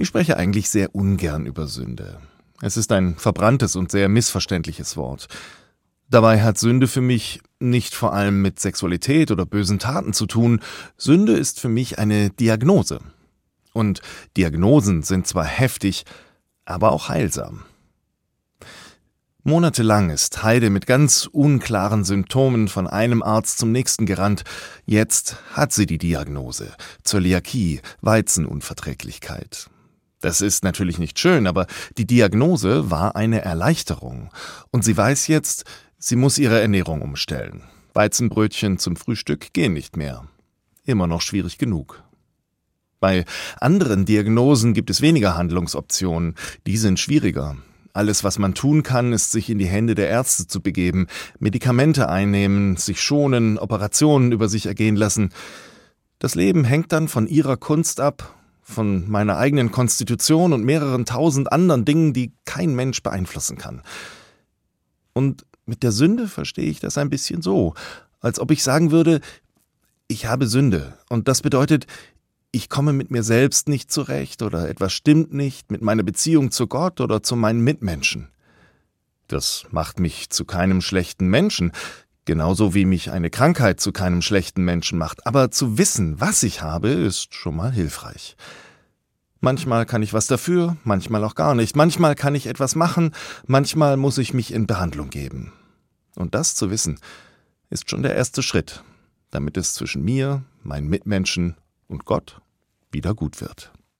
Ich spreche eigentlich sehr ungern über Sünde. Es ist ein verbranntes und sehr missverständliches Wort. Dabei hat Sünde für mich nicht vor allem mit Sexualität oder bösen Taten zu tun. Sünde ist für mich eine Diagnose. Und Diagnosen sind zwar heftig, aber auch heilsam. Monatelang ist Heide mit ganz unklaren Symptomen von einem Arzt zum nächsten gerannt. Jetzt hat sie die Diagnose. Zöliakie, Weizenunverträglichkeit. Das ist natürlich nicht schön, aber die Diagnose war eine Erleichterung. Und sie weiß jetzt, sie muss ihre Ernährung umstellen. Weizenbrötchen zum Frühstück gehen nicht mehr. Immer noch schwierig genug. Bei anderen Diagnosen gibt es weniger Handlungsoptionen. Die sind schwieriger. Alles, was man tun kann, ist sich in die Hände der Ärzte zu begeben, Medikamente einnehmen, sich schonen, Operationen über sich ergehen lassen. Das Leben hängt dann von ihrer Kunst ab, von meiner eigenen Konstitution und mehreren tausend anderen Dingen, die kein Mensch beeinflussen kann. Und mit der Sünde verstehe ich das ein bisschen so, als ob ich sagen würde, ich habe Sünde, und das bedeutet, ich komme mit mir selbst nicht zurecht oder etwas stimmt nicht mit meiner Beziehung zu Gott oder zu meinen Mitmenschen. Das macht mich zu keinem schlechten Menschen, genauso wie mich eine Krankheit zu keinem schlechten Menschen macht, aber zu wissen, was ich habe, ist schon mal hilfreich. Manchmal kann ich was dafür, manchmal auch gar nicht, manchmal kann ich etwas machen, manchmal muss ich mich in Behandlung geben. Und das zu wissen, ist schon der erste Schritt, damit es zwischen mir, meinen Mitmenschen und Gott wieder gut wird.